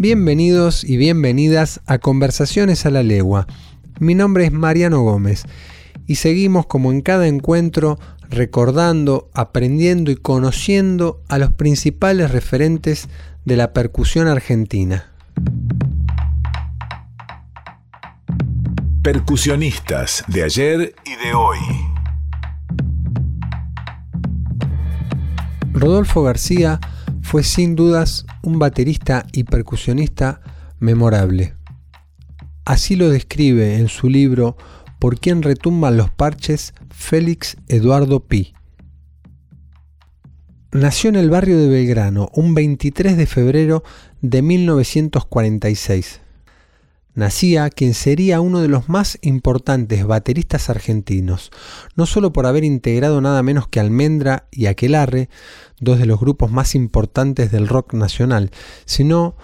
Bienvenidos y bienvenidas a Conversaciones a la Legua. Mi nombre es Mariano Gómez y seguimos como en cada encuentro recordando, aprendiendo y conociendo a los principales referentes de la percusión argentina. Percusionistas de ayer y de hoy. Rodolfo García fue sin dudas un baterista y percusionista memorable. Así lo describe en su libro Por quién retumban los parches Félix Eduardo Pi. Nació en el barrio de Belgrano un 23 de febrero de 1946. Nacía quien sería uno de los más importantes bateristas argentinos, no solo por haber integrado nada menos que Almendra y Aquelarre, dos de los grupos más importantes del rock nacional, sino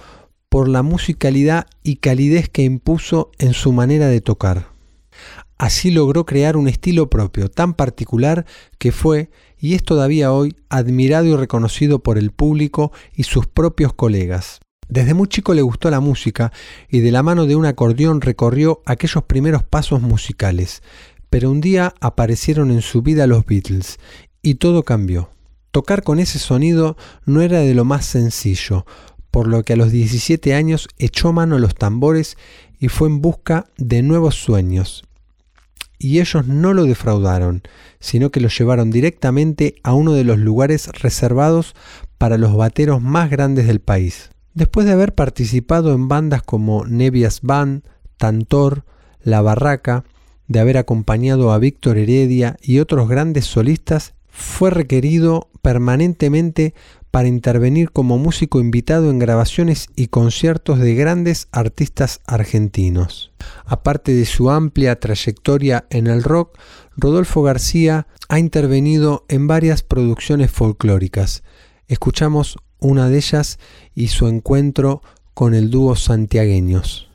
por la musicalidad y calidez que impuso en su manera de tocar. Así logró crear un estilo propio, tan particular que fue, y es todavía hoy, admirado y reconocido por el público y sus propios colegas. Desde muy chico le gustó la música y de la mano de un acordeón recorrió aquellos primeros pasos musicales. Pero un día aparecieron en su vida los Beatles y todo cambió. Tocar con ese sonido no era de lo más sencillo, por lo que a los 17 años echó mano a los tambores y fue en busca de nuevos sueños. Y ellos no lo defraudaron, sino que lo llevaron directamente a uno de los lugares reservados para los bateros más grandes del país. Después de haber participado en bandas como Nevias Band, Tantor, La Barraca, de haber acompañado a Víctor Heredia y otros grandes solistas, fue requerido permanentemente para intervenir como músico invitado en grabaciones y conciertos de grandes artistas argentinos. Aparte de su amplia trayectoria en el rock, Rodolfo García ha intervenido en varias producciones folclóricas. Escuchamos una de ellas y su encuentro con el dúo santiagueños.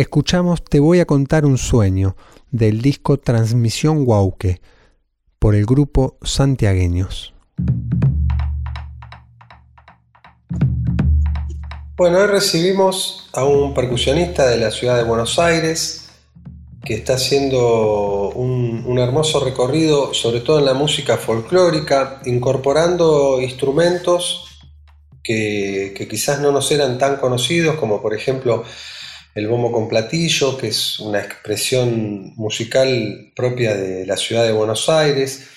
Escuchamos Te voy a contar un sueño del disco Transmisión Guauque por el grupo Santiagueños. Bueno, hoy recibimos a un percusionista de la ciudad de Buenos Aires que está haciendo un, hermoso recorrido, sobre todo en la música folclórica, incorporando instrumentos que, que quizás no nos eran tan conocidos, como por ejemplo el bombo con platillo, que es una expresión musical propia de la ciudad de Buenos Aires.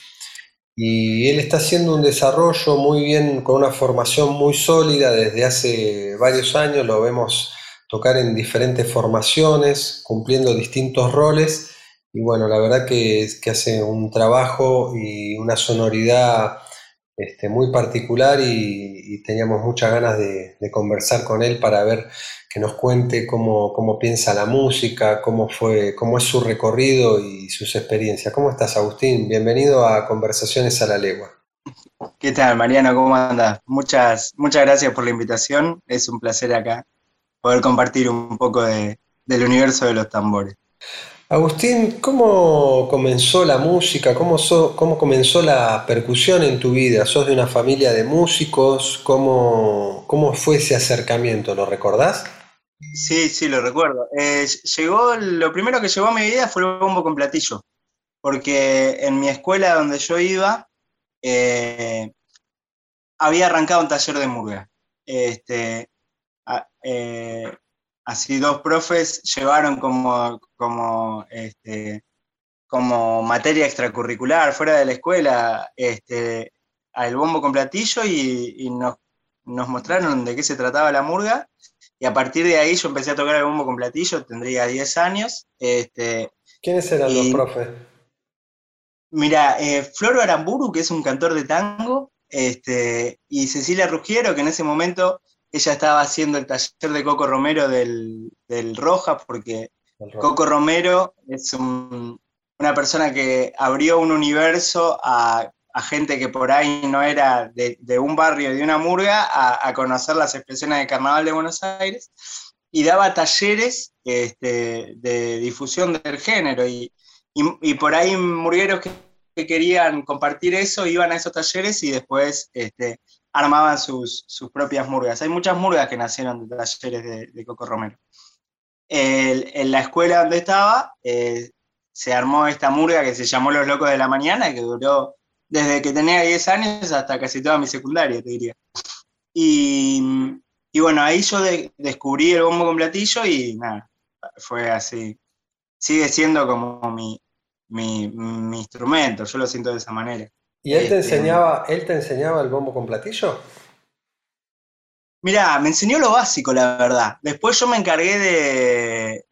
Y él está haciendo un desarrollo muy bien, con una formación muy sólida desde hace varios años, lo vemos tocar en diferentes formaciones, cumpliendo distintos roles. Y bueno, la verdad que, que hace un trabajo y una sonoridad este, muy particular y, teníamos muchas ganas de, conversar con él para ver que nos cuente cómo, piensa la música, cómo, fue, cómo es su recorrido y sus experiencias. ¿Cómo estás, Agustín? Bienvenido a Conversaciones a la Legua. ¿Qué tal, Mariano? ¿Cómo andas? Muchas, muchas gracias por la invitación. Es un placer acá poder compartir un poco del universo de los tambores. Agustín, ¿cómo comenzó la música? ¿Cómo, ¿Cómo, comenzó la percusión en tu vida? ¿Sos de una familia de músicos? ¿Cómo, cómo fue ese acercamiento? ¿Lo recordás? Sí, sí, lo recuerdo. Eh, llegó, lo primero que llegó a mi vida fue el bombo con platillo, porque en mi escuela donde yo iba eh, había arrancado un taller de murga. Este, eh, así dos profes llevaron como, como, este, como materia extracurricular fuera de la escuela este, al bombo con platillo y, nos, nos, mostraron de qué se trataba la murga. Y a partir de ahí yo empecé a tocar el bombo con platillo, tendría 10 años. Este, ¿Quiénes eran los profes? Mira, eh, Floro Aramburu, que es un cantor de tango, este, y Cecilia Ruggiero, que en ese momento ella estaba haciendo el taller de Coco Romero del, Roja, porque Coco Romero es una persona que abrió un universo a, gente que por ahí no era de, un barrio, de una murga, a, conocer las expresiones de carnaval de Buenos Aires, y daba talleres este, de difusión del género, y, por ahí murgueros que, querían compartir eso iban a esos talleres y después este, armaban sus, propias murgas. Hay muchas murgas que nacieron de talleres de, Coco Romero. En la escuela donde estaba, eh, se armó esta murga que se llamó Los Locos de la Mañana, que duró desde que tenía 10 años hasta casi toda mi secundaria, te diría. Y, bueno, ahí yo descubrí el bombo con platillo y nada, fue así. Sigue siendo como mi, mi instrumento, yo lo siento de esa manera. ¿Y él te este, enseñaba, él te enseñaba el bombo con platillo? Mirá, me enseñó lo básico, la verdad. Después yo me encargué de.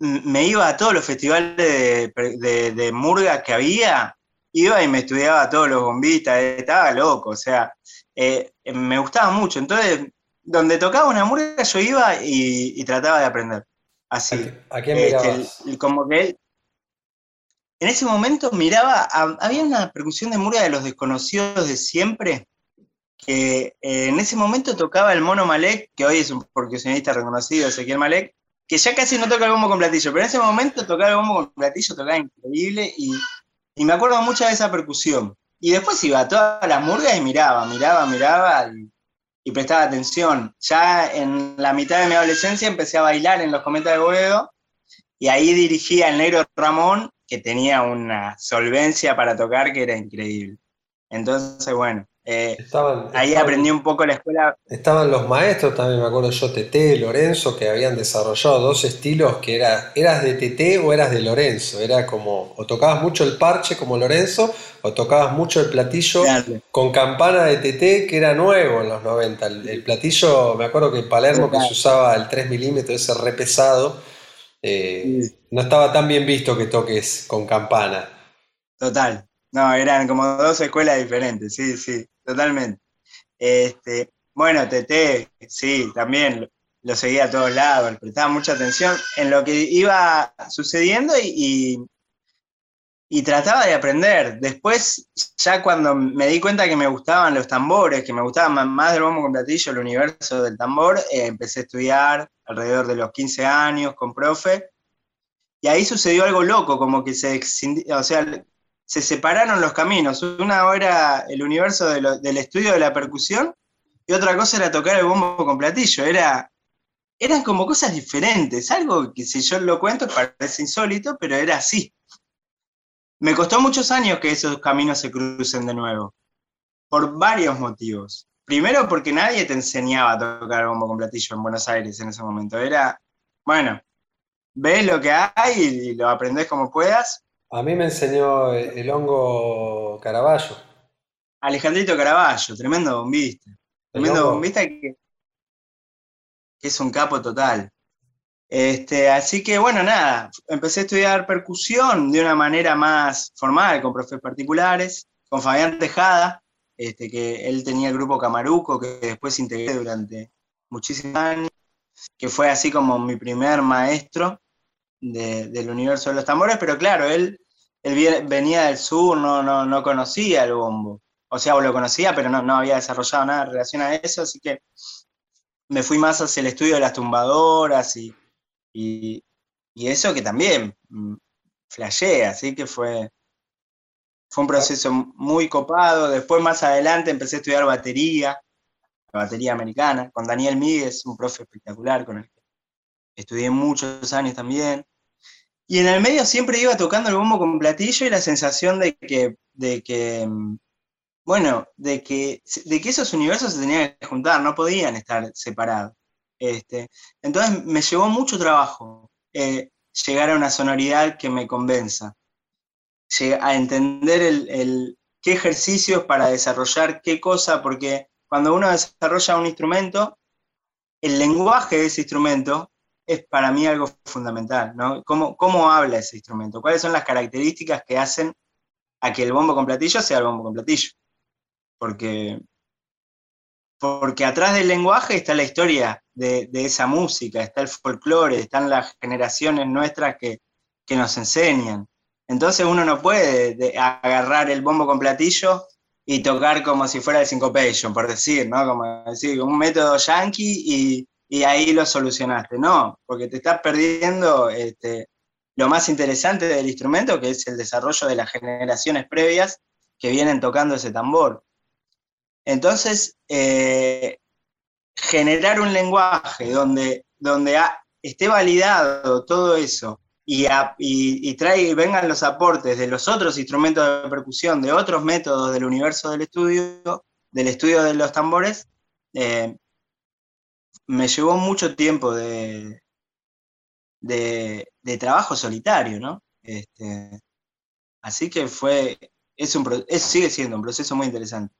Me iba a todos los festivales de, murga que había, iba y me estudiaba todos los bombistas, estaba loco, o sea, eh, me gustaba mucho. Entonces, donde tocaba una murga, yo iba y, trataba de aprender. Así. ¿A, quién mirabas? como que él, en ese momento miraba, había una percusión de murga de los desconocidos de siempre, que eh, en ese momento tocaba el mono Malek, que hoy es un percusionista reconocido, Ezequiel Malek, que ya casi no toca el bombo con platillo, pero en ese momento tocaba el bombo con platillo, tocaba increíble, y, me acuerdo mucho de esa percusión. Y después iba a todas las murgas y miraba, miraba, miraba, y, y prestaba atención. Ya en la mitad de mi adolescencia empecé a bailar en los cometas de Boedo, y ahí dirigía el negro Ramón, que tenía una solvencia para tocar que era increíble. Entonces, bueno, eh, ahí aprendí un poco la escuela. Estaban los maestros también, me acuerdo yo, Tete, Lorenzo, que habían desarrollado dos estilos que era, eras de Tete o eras de Lorenzo. Era como, o tocabas mucho el parche como Lorenzo, o tocabas mucho el platillo con campana de Tete, que era nuevo en los 90. El, platillo, me acuerdo que en Palermo que se usaba el 3 milímetros, ese re pesado eh, no estaba tan bien visto que toques con campana. Total. No, eran como dos escuelas diferentes, sí, sí, totalmente. Este, bueno, TT, sí, también lo, seguía a todos lados, prestaba mucha atención en lo que iba sucediendo y, y trataba de aprender. Después, ya cuando me di cuenta que me gustaban los tambores, que me gustaban más del bombo con platillo, el universo del tambor, eh, empecé a estudiar alrededor de los 15 años con profe. Y ahí sucedió algo loco, como que se, o sea, se separaron los caminos. Una era el universo del estudio de la percusión y otra cosa era tocar el bombo con platillo. Era, eran como cosas diferentes, algo que si yo lo cuento parece insólito, pero era así. Me costó muchos años que esos caminos se crucen de nuevo, por varios motivos. Primero porque nadie te enseñaba a tocar bombo con platillo en Buenos Aires en ese momento. Era, bueno, ves lo que hay y lo aprendes como puedas. A mí me enseñó el hongo Caraballo. Alejandrito Caraballo, tremendo bombista. Tremendo bombista que, que es un capo total. Este, así que bueno, nada, empecé a estudiar percusión de una manera más formal, con profes particulares, con Fabián Tejada, este, que él tenía el grupo Camaruco, que después integré durante muchísimos años, que fue así como mi primer maestro del universo de los tambores, pero claro, él, venía del sur, no, no, no conocía el bombo, o sea, lo conocía, pero no, había desarrollado nada en relación a eso, así que me fui más hacia el estudio de las tumbadoras y, y, eso que también mm, flashé, así que fue, fue un proceso muy copado. Después, más adelante, empecé a estudiar batería, la batería americana, con Daniel Míguez, un profe espectacular con el estudié muchos años también. Y en el medio siempre iba tocando el bombo con platillo y la sensación de que, de que mm, bueno, de que, de que esos universos se tenían que juntar, no podían estar separados. Este, entonces me llevó mucho trabajo eh, llegar a una sonoridad que me convenza, a entender el, qué ejercicios para desarrollar qué cosa, porque cuando uno desarrolla un instrumento, el lenguaje de ese instrumento es para mí algo fundamental, ¿no? ¿Cómo, ¿Cómo habla ese instrumento? ¿Cuáles son las características que hacen a que el bombo con platillo sea el bombo con platillo? porque, porque atrás del lenguaje está la historia de, esa música, está el folclore, están las generaciones nuestras que, nos enseñan. Entonces uno no puede agarrar el bombo con platillo y tocar como si fuera el syncopation, por decir, ¿no? Como decir, un método yankee y, ahí lo solucionaste. No, porque te estás perdiendo este, lo más interesante del instrumento, que es el desarrollo de las generaciones previas que vienen tocando ese tambor. Entonces, eh, generar un lenguaje donde, donde esté validado todo eso y, y, vengan los aportes de los otros instrumentos de percusión, de otros métodos del universo del estudio, del estudio de los tambores, eh, me llevó mucho tiempo de, de, trabajo solitario, ¿no? Este, así que fue, es un, sigue siendo un proceso muy interesante.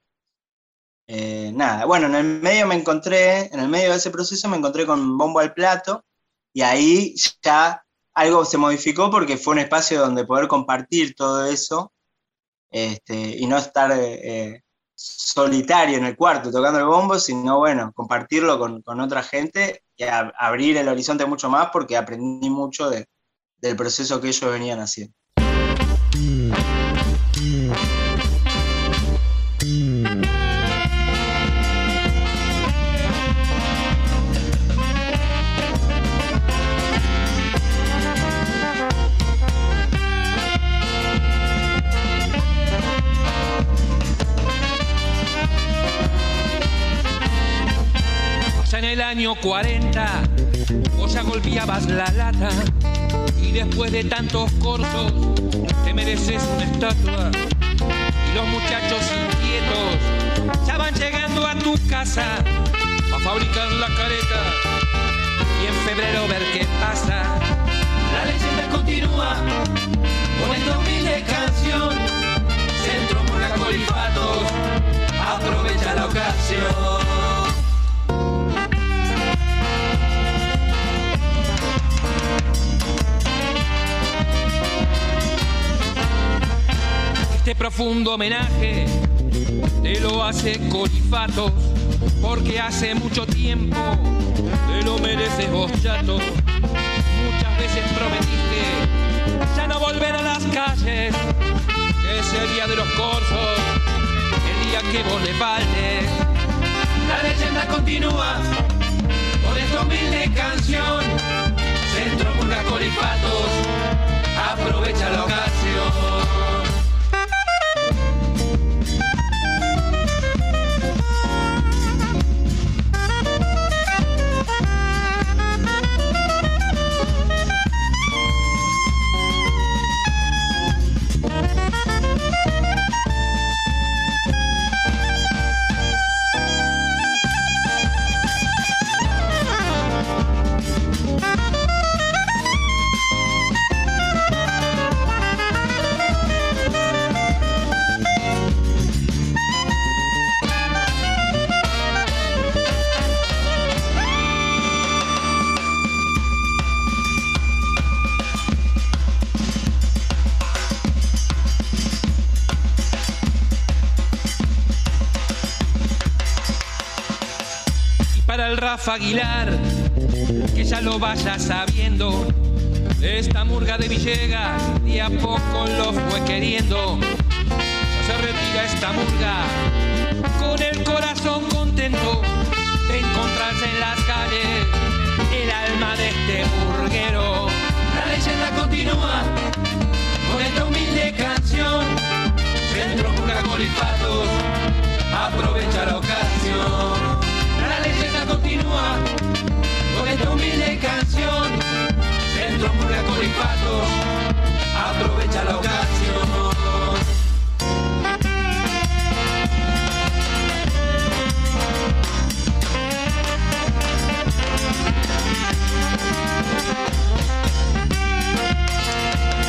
Eh, nada, bueno, en el medio me encontré, en el medio de ese proceso me encontré con Bombo al Plato y ahí ya algo se modificó porque fue un espacio donde poder compartir todo eso este, y no estar eh, solitario en el cuarto tocando el bombo, sino bueno, compartirlo con, otra gente y abrir el horizonte mucho más porque aprendí mucho del proceso que ellos venían haciendo. Año 40 vos ya golpeabas la lata y después de tantos cortos te mereces una estatua. Y los muchachos inquietos ya van llegando a tu casa a fabricar la careta. Y en febrero ver qué pasa. La leyenda continúa con esta humilde canción. Centro por colifatos aprovecha la ocasión Este profundo homenaje te lo hace Colifatos, porque hace mucho tiempo te lo mereces vos, chato. Muchas veces prometiste ya no volver a las calles, que es el día de los corsos, el día que vos le faltes. La leyenda continúa con esta humilde canción. Centro Purga Colifatos, aprovecha la ocasión. Rafa Aguilar, que ya lo vaya sabiendo. Esta murga de Villegas y a poco lo fue queriendo. Ya se retira esta murga con el corazón contento de encontrarse en las murguero. La leyenda continúa con esta humilde canción. Centro Murga Colifatos, aprovecha la ocasión. Continúa con esta humilde canción. Centro Murga Colifatos, aprovecha la ocasión.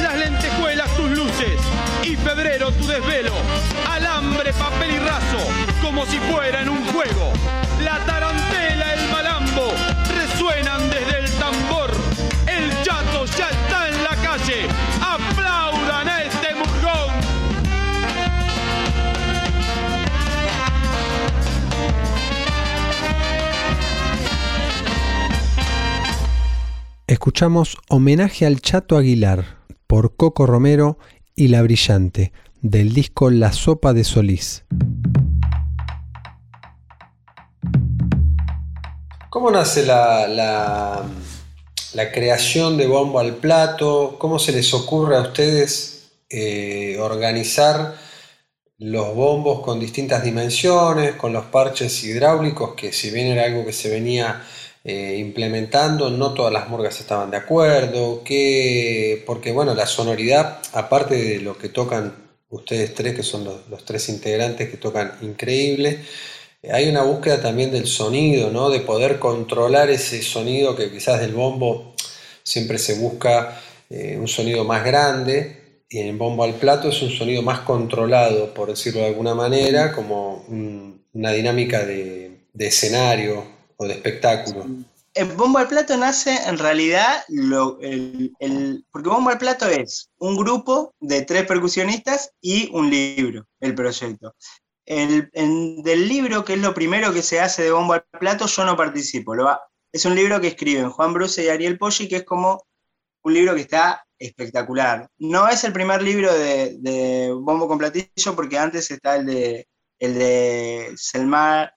Las lentejuelas tus luces y febrero tu desvelo. Alambre, papel y raso, como si fuera en un juego. Escuchamos Homenaje al Chato Aguilar por Coco Romero y La Brillante del disco La Sopa de Solís. ¿Cómo nace la, creación de Bombo al Plato? ¿Cómo se les ocurre a ustedes eh, organizar los bombos con distintas dimensiones, con los parches hidráulicos, que si bien era algo que se venía eh, implementando, no todas las murgas estaban de acuerdo, que, porque bueno, la sonoridad, aparte de lo que tocan ustedes tres, que son los, tres integrantes que tocan increíble, hay una búsqueda también del sonido, ¿no? de poder controlar ese sonido que quizás del bombo siempre se busca eh, un sonido más grande, y en el bombo al plato es un sonido más controlado, por decirlo de alguna manera, como un- una dinámica de escenario o de espectáculo. El Bombo al Plato nace en realidad, porque Bombo al Plato es un grupo de tres percusionistas y un libro, el proyecto. El, en- del libro, que es lo primero que se hace de Bombo al Plato, yo no participo. Es un libro que escriben Juan Bruce y Ariel Poggi, que es como un libro que está espectacular. No es el primer libro de, Bombo con Platillo, porque antes está el de Selmar,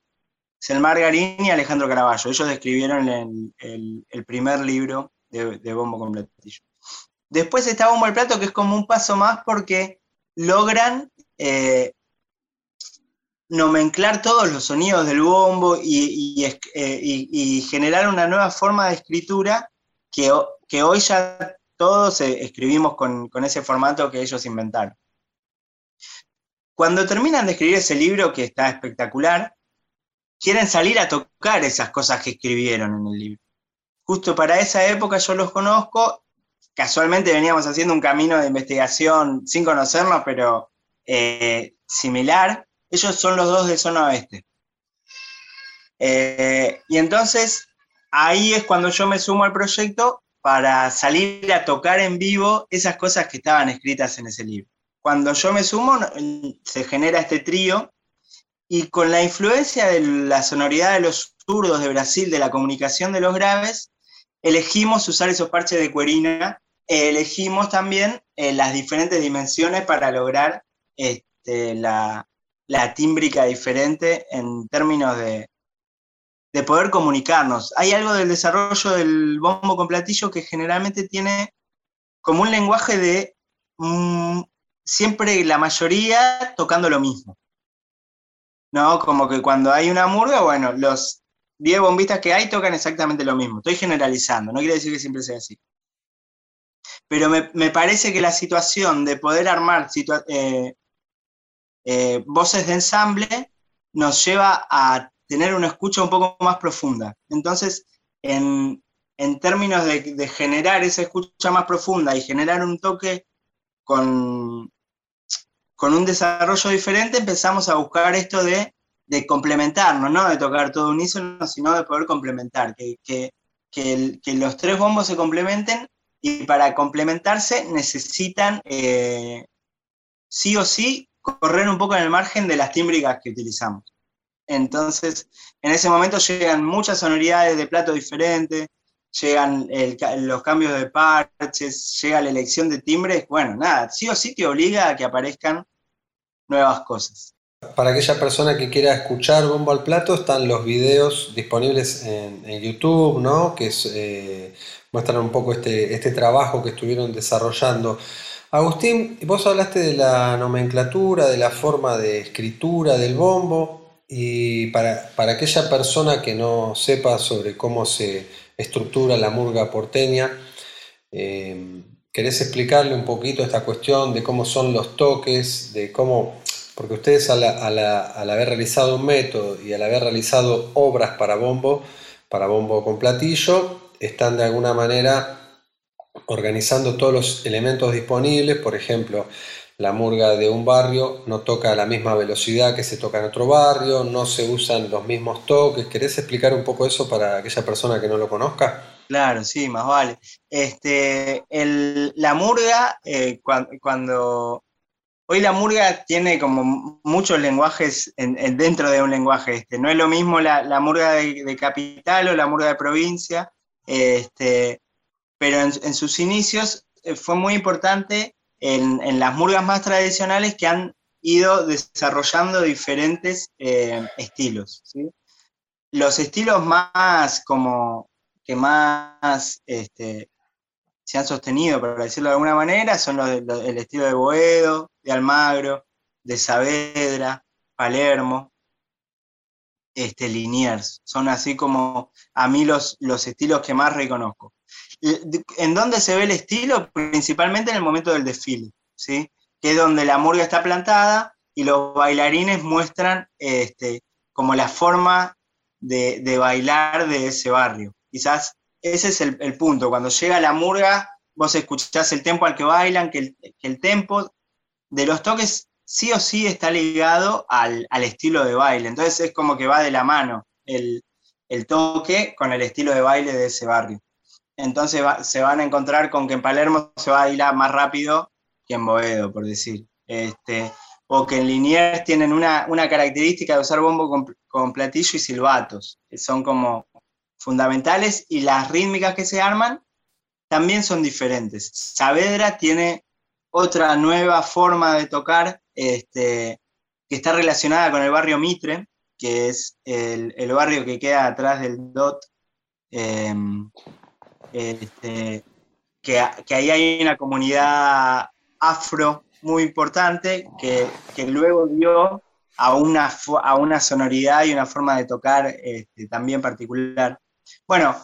Selmar Garín y Alejandro Caraballo. Ellos escribieron el, el- el primer libro de, Bombo con Platillo. Después está Bombo al Plato, que es como un paso más porque logran eh, nomenclar todos los sonidos del bombo eh, y- generar una nueva forma de escritura que hoy ya todos eh, escribimos con, con ese formato que ellos inventaron. Cuando terminan de escribir ese libro, que está espectacular, quieren salir a tocar esas cosas que escribieron en el libro. Justo para esa época yo los conozco, casualmente veníamos haciendo un camino de investigación sin conocernos, pero eh, similar. Ellos son los dos de zona oeste. Eh, y entonces ahí es cuando yo me sumo al proyecto para salir a tocar en vivo esas cosas que estaban escritas en ese libro. Cuando yo me sumo, se genera este trío y con la influencia de la sonoridad de los zurdos de Brasil, de la comunicación de los graves, elegimos usar esos parches de cuerina, eh, elegimos también eh, las diferentes dimensiones para lograr este, la, la tímbrica diferente en términos de, de poder comunicarnos. Hay algo del desarrollo del bombo con platillo que generalmente tiene como un lenguaje de mm, siempre la mayoría tocando lo mismo. ¿No? Como que cuando hay una murga, bueno, los 10 bombistas que hay tocan exactamente lo mismo. Estoy generalizando, no quiere decir que siempre sea así. Pero me, me parece que la situación de poder armar eh, eh, voces de ensamble nos lleva a tener una escucha un poco más profunda. Entonces, en, en términos de generar esa escucha más profunda y generar un toque con, con un desarrollo diferente, empezamos a buscar esto de, complementarnos, no de tocar todo unísono, sino de poder complementar, que, que, los tres bombos se complementen y para complementarse necesitan eh, sí o sí correr un poco en el margen de las tímbricas que utilizamos. Entonces, en ese momento llegan muchas sonoridades de plato diferentes, llegan los cambios de parches, llega la elección de timbres, bueno, nada, sí o sí te obliga a que aparezcan nuevas cosas. Para aquella persona que quiera escuchar Bombo al Plato, están los videos disponibles en, YouTube, ¿no? Que eh, muestran un poco este, este trabajo que estuvieron desarrollando. Agustín, vos hablaste de la nomenclatura, de la forma de escritura del bombo, y para, aquella persona que no sepa sobre cómo se estructura la murga porteña, eh, ¿querés explicarle un poquito esta cuestión de cómo son los toques, de cómo porque ustedes al, haber realizado un método y al haber realizado obras para bombo, para bombo con platillo, están de alguna manera organizando todos los elementos disponibles, por ejemplo, la murga de un barrio no toca a la misma velocidad que se toca en otro barrio, no se usan los mismos toques. ¿Querés explicar un poco eso para aquella persona que no lo conozca? Claro, sí, más vale. Este, la murga, eh, cuando Hoy la murga tiene como muchos lenguajes dentro de un lenguaje. Este. No es lo mismo la, murga de, capital o la murga de provincia, este, pero en, sus inicios eh, fue muy importante en, las murgas más tradicionales que han ido desarrollando diferentes eh, estilos. Los estilos más como que más este, se han sostenido, para decirlo de alguna manera, son los, el estilo de Boedo, de Almagro, de Saavedra, Palermo, este, Liniers. Son así como a mí los, los estilos que más reconozco. ¿En dónde se ve el estilo? Principalmente en el momento del desfile, ¿sí? que es donde la murga está plantada y los bailarines muestran este, como la forma de, de bailar de ese barrio. Quizás ese es el, punto. Cuando llega la murga, vos escuchás el tempo al que bailan, que el, tempo de los toques sí o sí está ligado al, estilo de baile. Entonces es como que va de la mano el, toque con el estilo de baile de ese barrio. Entonces se van a encontrar con que en Palermo se va a bailar más rápido que en Boedo, por decir. Este, o que en Liniers tienen una, característica de usar bombo con, con platillo y silbatos, que son como fundamentales y las rítmicas que se arman también son diferentes. Saavedra tiene otra nueva forma de tocar este, que está relacionada con el barrio Mitre, que es el, barrio que queda atrás del DOT, em, este, que, ahí hay una comunidad afro muy importante que, luego dio a una, a una sonoridad y una forma de tocar este, también particular. Bueno,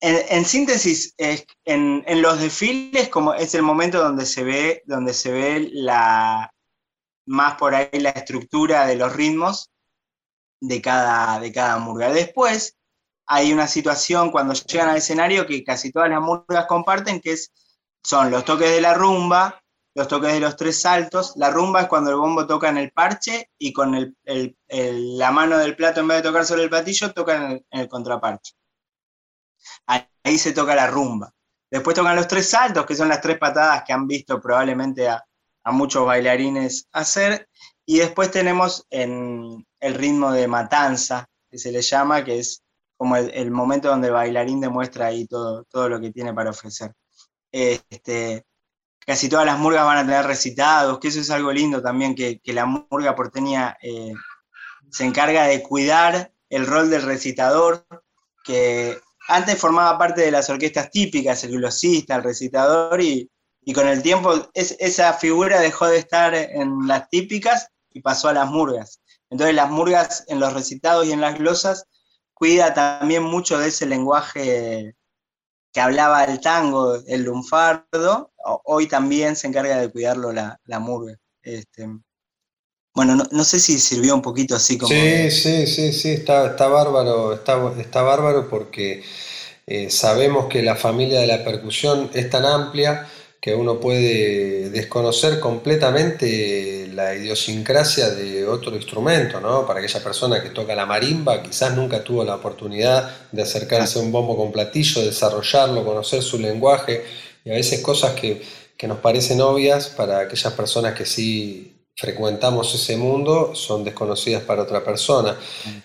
en, síntesis, en, los desfiles como es el momento donde se ve, donde se ve la, más por ahí la estructura de los ritmos de cada, de cada murga. Después hay una situación cuando llegan al escenario que casi todas las murgas comparten, que es, son los toques de la rumba, los toques de los tres saltos. La rumba es cuando el bombo toca en el parche y con la mano del plato, en vez de tocar sobre el platillo, toca en el, contraparche. Ahí, se toca la rumba. Después tocan los tres saltos, que son las tres patadas que han visto probablemente a, muchos bailarines hacer. Y después tenemos en el ritmo de matanza, que se le llama, que es como el, momento donde el bailarín demuestra ahí todo, todo lo que tiene para ofrecer. Este, casi todas las murgas van a tener recitados, que eso es algo lindo también, que, la murga porteña eh, se encarga de cuidar el rol del recitador, que antes formaba parte de las orquestas típicas, el glosista, el recitador, y, con el tiempo esa figura dejó de estar en las típicas y pasó a las murgas. Entonces las murgas en los recitados y en las glosas cuida también mucho de ese lenguaje que hablaba el tango, el lunfardo, hoy también se encarga de cuidarlo la, la murga. Este, bueno, no, sé si sirvió un poquito así como... Sí, sí, sí, sí, está, está bárbaro, está, está bárbaro porque eh, sabemos que la familia de la percusión es tan amplia que uno puede desconocer completamente la idiosincrasia de otro instrumento, ¿no? Para aquella persona que toca la marimba, quizás nunca tuvo la oportunidad de acercarse a un bombo con platillo, desarrollarlo, conocer su lenguaje, y a veces cosas que, que nos parecen obvias para aquellas personas que sí frecuentamos ese mundo son desconocidas para otra persona.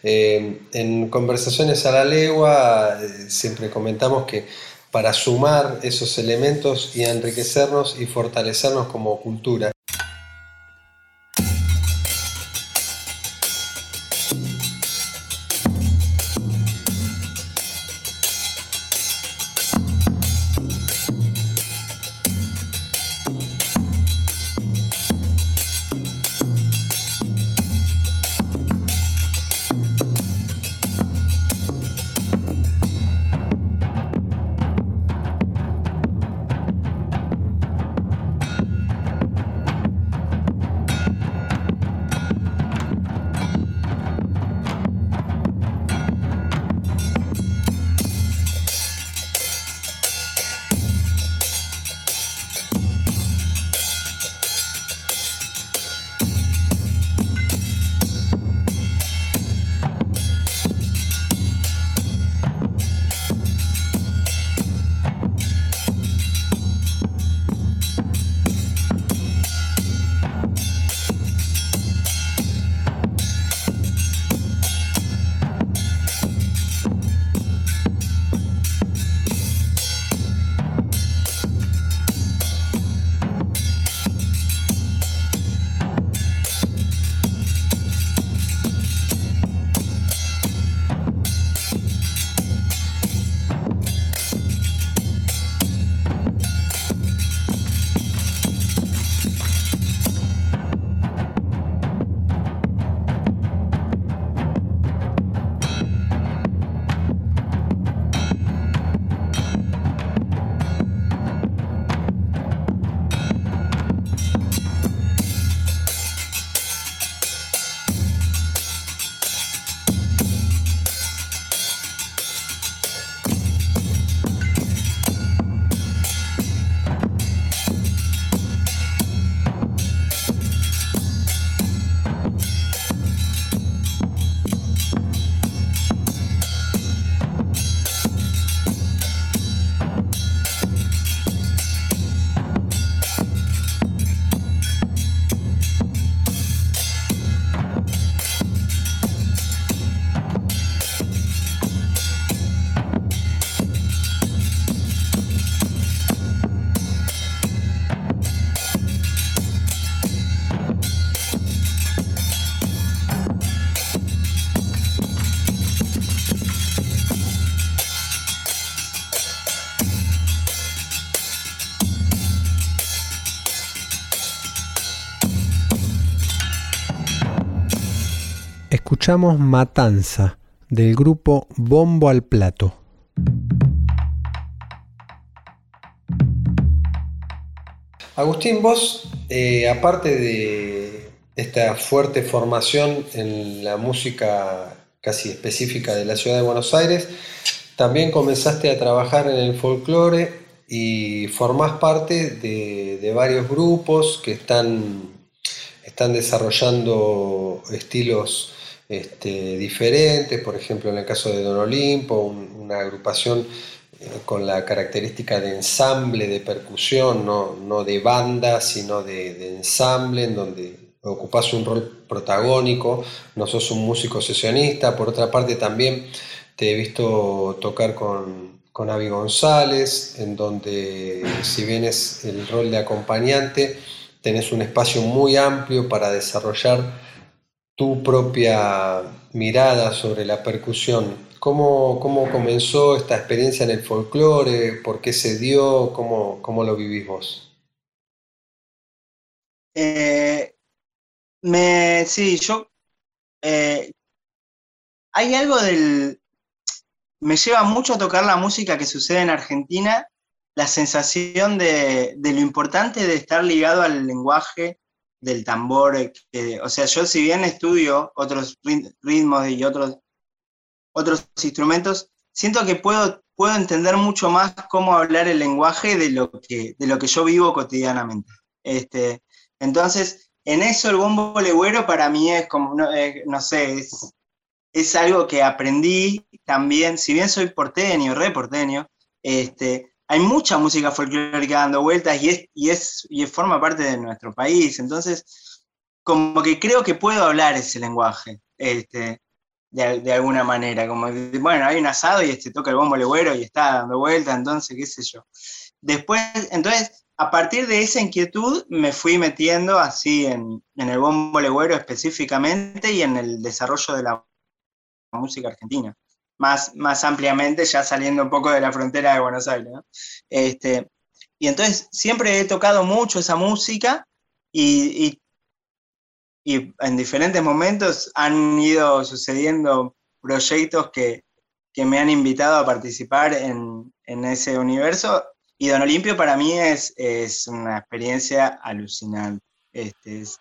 Eh, en conversaciones a la legua eh, siempre comentamos que para sumar esos elementos y enriquecernos y fortalecernos como cultura. Escuchamos Matanza del grupo Bombo al Plato. Agustín, vos, eh, aparte de esta fuerte formación en la música casi específica de la ciudad de Buenos Aires, también comenzaste a trabajar en el folclore y formás parte de, varios grupos que están, están desarrollando estilos este, diferentes, por ejemplo en el caso de Don Olimpo, una agrupación eh, con la característica de ensamble, de percusión, no, de banda, sino de, ensamble, en donde ocupas un rol protagónico, no sos un músico sesionista, por otra parte también te he visto tocar con, con Avi González, en donde si bien es el rol de acompañante, tenés un espacio muy amplio para desarrollar tu propia mirada sobre la percusión. ¿Cómo, cómo comenzó esta experiencia en el folclore? ¿Por qué se dio? ¿Cómo, cómo lo vivís vos? Eh, me, sí, yo... Eh, hay algo del, me lleva mucho a tocar la música que sucede en Argentina, la sensación de, lo importante de estar ligado al lenguaje del tambor. o sea, yo si bien estudio otros ritmos y otros, otros instrumentos, siento que puedo, puedo entender mucho más cómo hablar el lenguaje de lo que, de lo que yo vivo cotidianamente. Este, entonces, en eso el bombo legüero para mí es como, no, eh, no sé, es, es algo que aprendí también, si bien soy porteño, re porteño, este, hay mucha música folclórica dando vueltas y, es, y, es, y forma parte de nuestro país. Entonces, como que creo que puedo hablar ese lenguaje, este, de, alguna manera. Como, bueno, hay un asado y este, toca el bombo legüero y está dando vueltas, entonces, qué sé yo. Después, entonces, a partir de esa inquietud me fui metiendo así en, en el bombo legüero específicamente y en el desarrollo de la música argentina, más, más ampliamente ya saliendo un poco de la frontera de Buenos Aires. Este, y entonces siempre he tocado mucho esa música y, y, en diferentes momentos han ido sucediendo proyectos que, que me han invitado a participar en, en, ese universo. Y Don Olimpio para mí es, es una experiencia alucinante. Este, es,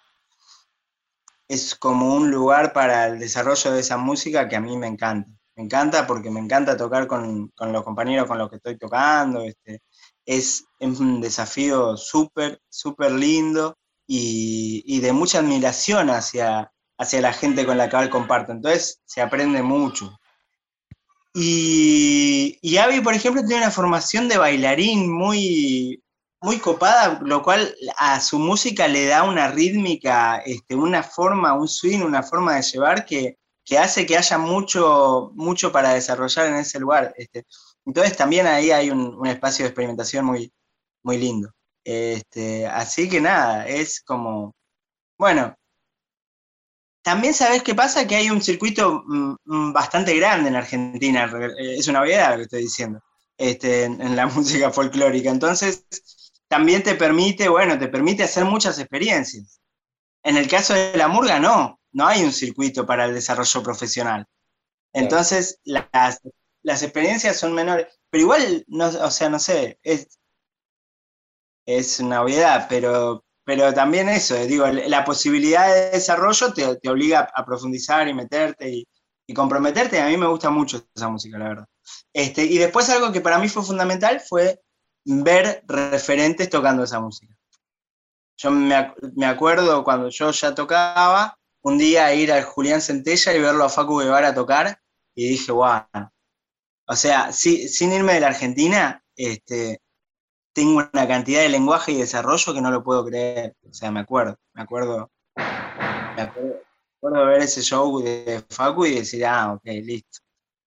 es como un lugar para el desarrollo de esa música que a mí me encanta. Me encanta porque me encanta tocar con, los compañeros con los que estoy tocando. Este, es, un desafío súper, súper lindo y, de mucha admiración hacia, hacia la gente con la que comparto. Entonces se aprende mucho. Y, y Avi, por ejemplo, tiene una formación de bailarín muy, muy copada, lo cual a su música le da una rítmica, este, una forma, un swing, una forma de llevar que, hace que haya mucho, mucho para desarrollar en ese lugar. Este. Entonces también ahí hay un, espacio de experimentación muy, muy lindo. Este, así que nada, es como, bueno, también sabes qué pasa, que hay un circuito mm, mm, bastante grande en Argentina, es una obviedad lo que estoy diciendo, este, en la música folclórica. Entonces, también te permite, bueno, te permite hacer muchas experiencias. En el caso de la murga, no, no hay un circuito para el desarrollo profesional. Entonces, las, experiencias son menores. Pero igual, no, o sea, no sé, es, es una obviedad, pero, pero también eso, digo, la posibilidad de desarrollo te, obliga a profundizar y meterte y, y, comprometerte. A mí me gusta mucho esa música, la verdad. Este, y después algo que para mí fue fundamental fue ver referentes tocando esa música. Yo me, acuerdo cuando yo ya tocaba, un día ir al Julián Centella y verlo a Facu Guevara tocar, y dije, wow. O sea, sin irme de la Argentina, este, tengo una cantidad de lenguaje y desarrollo que no lo puedo creer. O sea, me acuerdo, me acuerdo, me acuerdo, ver ese show de Facu y decir, ah, ok, listo.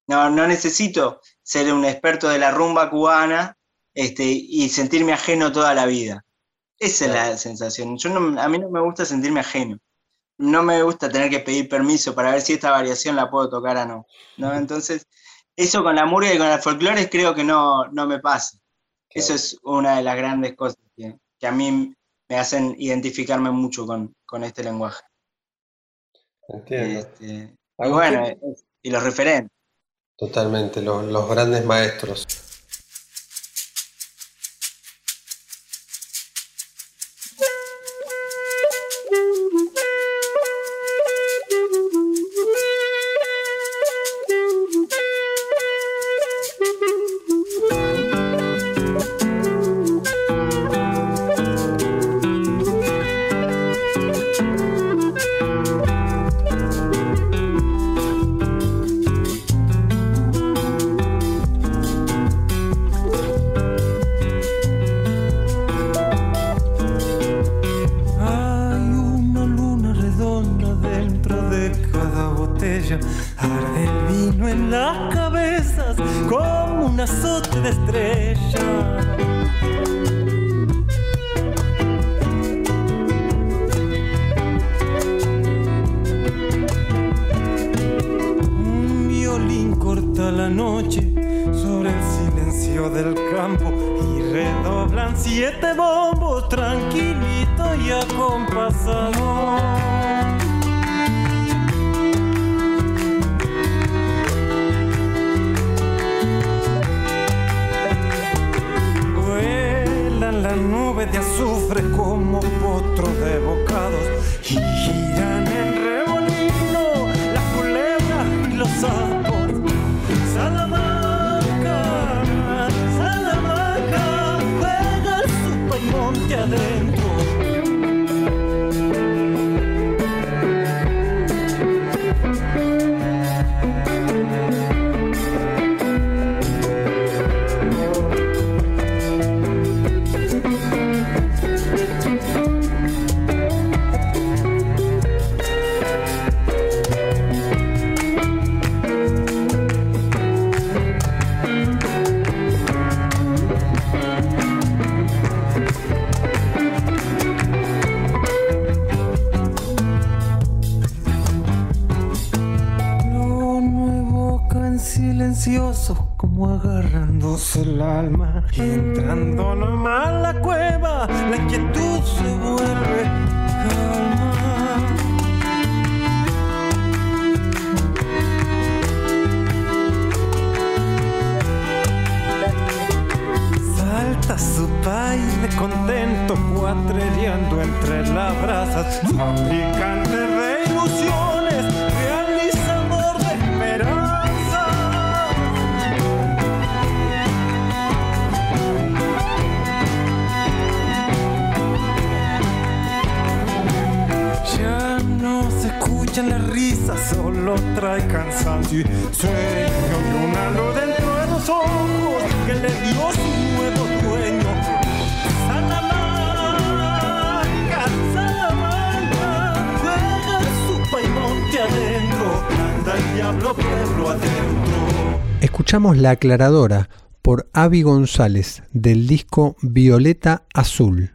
No, no necesito ser un experto de la rumba cubana este, y sentirme ajeno toda la vida. Esa es la sensación. Yo a mí no me gusta sentirme ajeno. No me gusta tener que pedir permiso para ver si esta variación la puedo tocar o no. ¿no? Entonces, eso con la murga y con el folclore creo que no, no me pasa. Eso es una de las grandes cosas que, a mí me hacen identificarme mucho con, este lenguaje. Entiendo. Este, Y bueno, y los referentes. Totalmente, los grandes maestros. y acompasado. Vuelan las nubes de azufre como potro de bocados y giran el alma. entrando nomás la cueva, la inquietud se vuelve calma. Salta su baile contento, cuatreando entre las brasas, fabricante de ilusiones, trae cansancio y sueño de una luz dentro de los ojos que le dio su nuevo dueño. Salamanca, Salamanca, su paimonte adentro, anda el diablo pueblo adentro. Escuchamos La Aclaradora por Avi González del disco Violeta Azul.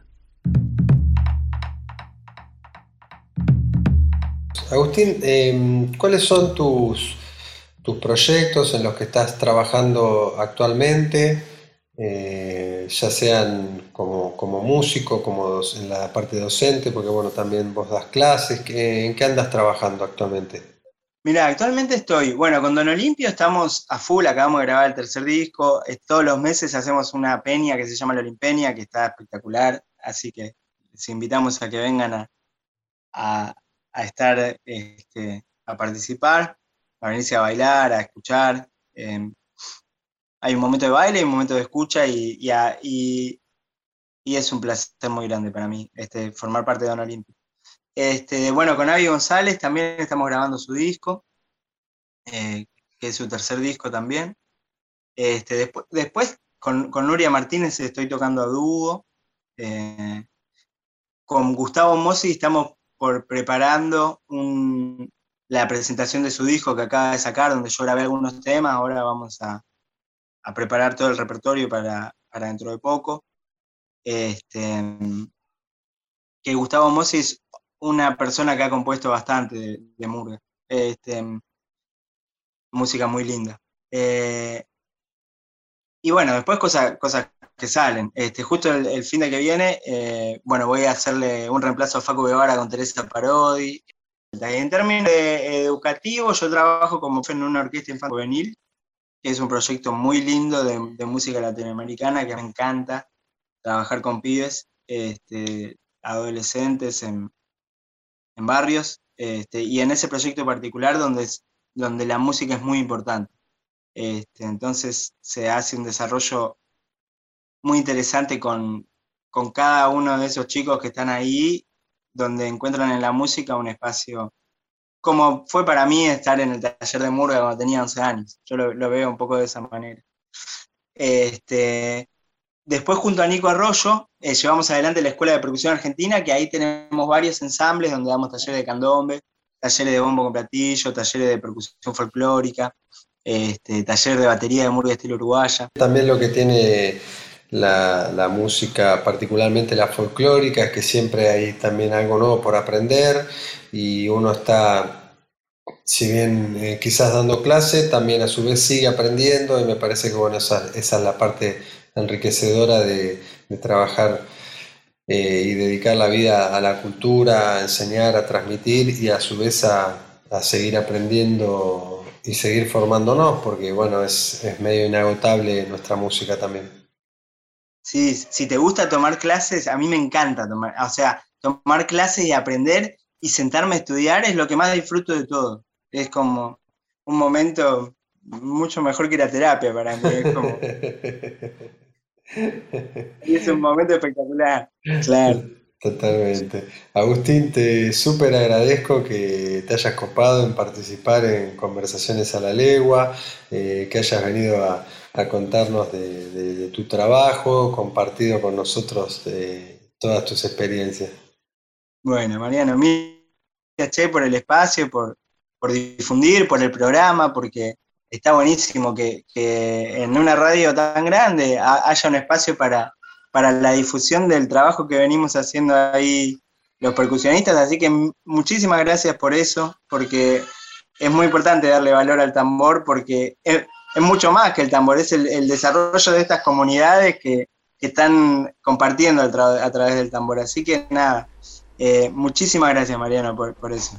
Agustín, em, ¿cuáles son tus, tus proyectos en los que estás trabajando actualmente? Eh, ya sean como, músico, como en la parte docente, porque bueno, también vos das clases. ¿En qué andas trabajando actualmente? Mira, actualmente estoy, bueno, con Don Olimpio estamos a full, acabamos de grabar el tercer disco, todos los meses hacemos una peña que se llama La Olimpenia, que está espectacular, así que les invitamos a que vengan a estar, este, a participar, a venirse a bailar, a escuchar. Em, hay un momento de baile y un momento de escucha y, y, es un placer muy grande para mí este, formar parte de Don Olimpio. Este, bueno, con Avi González también estamos grabando su disco, eh, que es su tercer disco también. Este, después, después con, con, Nuria Martínez estoy tocando a dúo. Eh, con Gustavo Mossi estamos por preparando la presentación de su disco que acaba de sacar, donde yo grabé algunos temas, ahora vamos a, preparar todo el repertorio para, dentro de poco. Este, que Gustavo Mossi es una persona que ha compuesto bastante de, de este, música muy linda. Eh, y bueno, después cosas, cosas que salen. Este, justo el, fin de que viene, eh, bueno, voy a hacerle un reemplazo a Facu Guevara con Teresa Parodi. En términos educativos, yo trabajo como en una orquesta infantil juvenil, que es un proyecto muy lindo de, música latinoamericana que me encanta trabajar con pibes, este, adolescentes en, barrios, este, y en ese proyecto particular donde, donde la música es muy importante. Este, entonces se hace un desarrollo muy interesante con, con cada uno de esos chicos que están ahí, donde encuentran en la música un espacio, como fue para mí estar en el taller de Murga cuando tenía 11 años. Yo lo, veo un poco de esa manera. Este, después, junto a Nico Arroyo, eh, llevamos adelante la Escuela de Percusión Argentina, que ahí tenemos varios ensambles donde damos talleres de candombe, talleres de bombo con platillo, talleres de percusión folclórica, este, taller de batería de Murga estilo uruguaya. También lo que tiene la, música, particularmente la folclórica, que siempre hay también algo nuevo por aprender y uno está, si bien eh, quizás dando clase, también a su vez sigue aprendiendo y me parece que bueno, esa, es la parte enriquecedora de, trabajar eh, y dedicar la vida a la cultura, a enseñar, a transmitir y a su vez a, seguir aprendiendo y seguir formándonos, porque bueno, es, es medio inagotable nuestra música también. Sí, si te gusta tomar clases, a mí me encanta tomar, o sea, tomar clases y aprender y sentarme a estudiar es lo que más disfruto de todo. Es como un momento mucho mejor que la terapia para mí. Es como... y es un momento espectacular, claro. Totalmente. Agustín, te súper agradezco que te hayas copado en participar en Conversaciones a la Legua, eh, que hayas venido a, a contarnos de, tu trabajo, compartido con nosotros de todas tus experiencias. Bueno, Mariano, gracias por el espacio, por, difundir, por el programa, porque está buenísimo que, en una radio tan grande haya un espacio para, para la difusión del trabajo que venimos haciendo ahí los percusionistas, así que muchísimas gracias por eso, porque es muy importante darle valor al tambor, porque es mucho más que el tambor, es el, desarrollo de estas comunidades que, están compartiendo a, través del tambor. Así que nada, eh, muchísimas gracias Mariano por, por eso.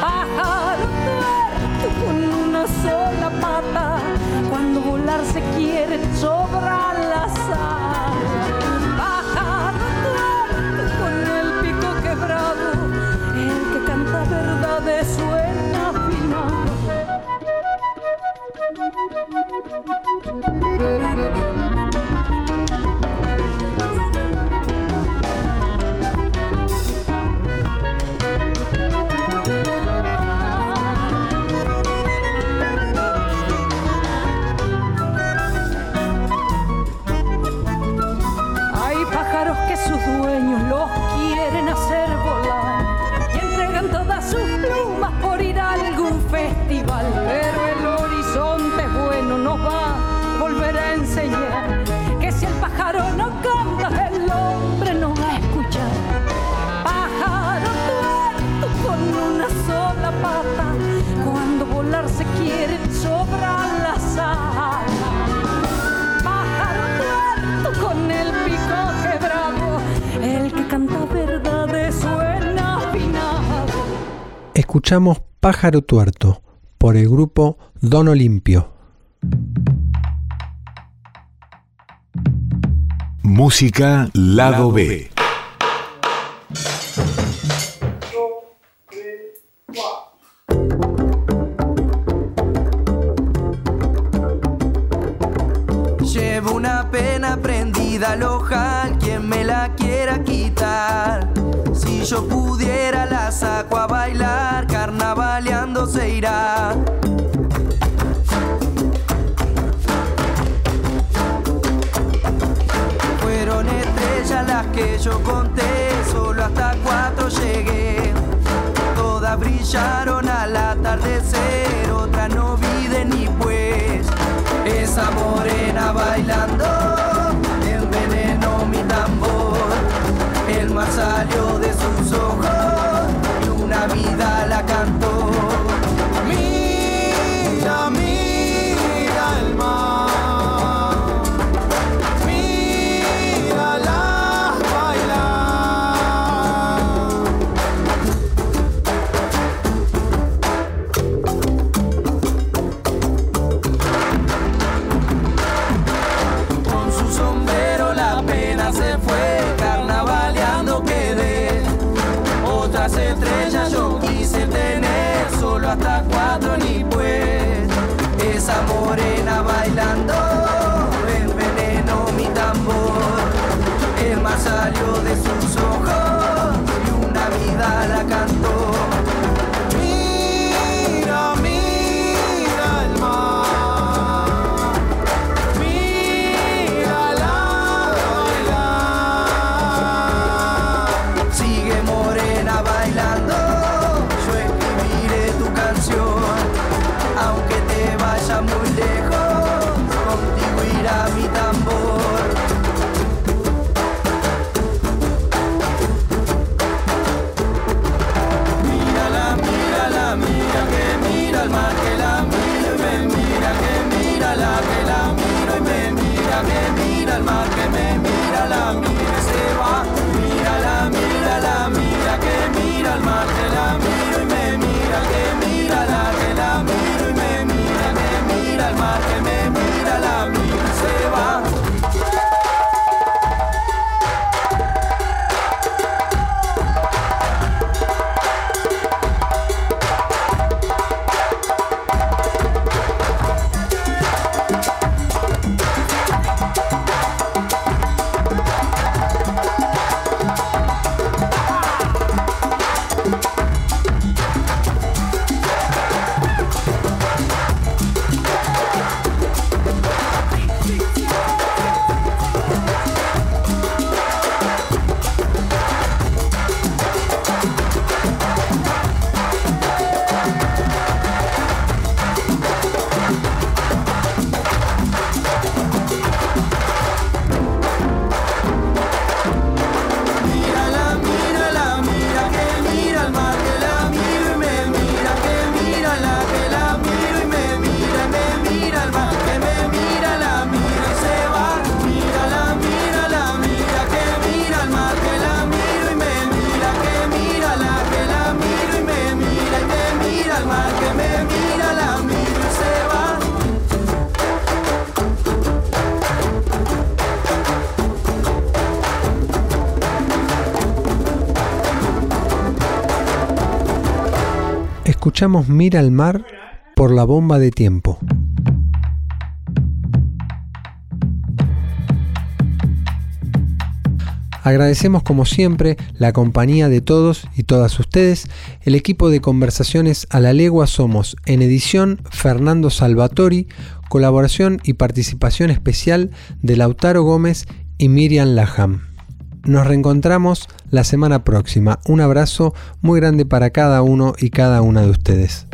Pájaro tuerto con una sola pata, cuando volar se quiere sobra la sal. verdades suena final. Escuchamos Pájaro Tuerto por el grupo Don Olimpio. Música Lado B. una pena prendida al ojal, quien me la quiera quitar. Si yo pudiera la saco a bailar, carnavaleando se irá. Fueron estrellas las que yo conté, solo hasta cuatro llegué. Todas brillaron al atardecer, otra no vi de ni pues. Es amor bailando. escuchamos Mira al mar por la bomba de tiempo. Agradecemos como siempre la compañía de todos y todas ustedes. El equipo de conversaciones a la legua somos en edición Fernando Salvatori, colaboración y participación especial de Lautaro Gómez y Miriam Laham. Nos reencontramos la semana próxima. Un abrazo muy grande para cada uno y cada una de ustedes.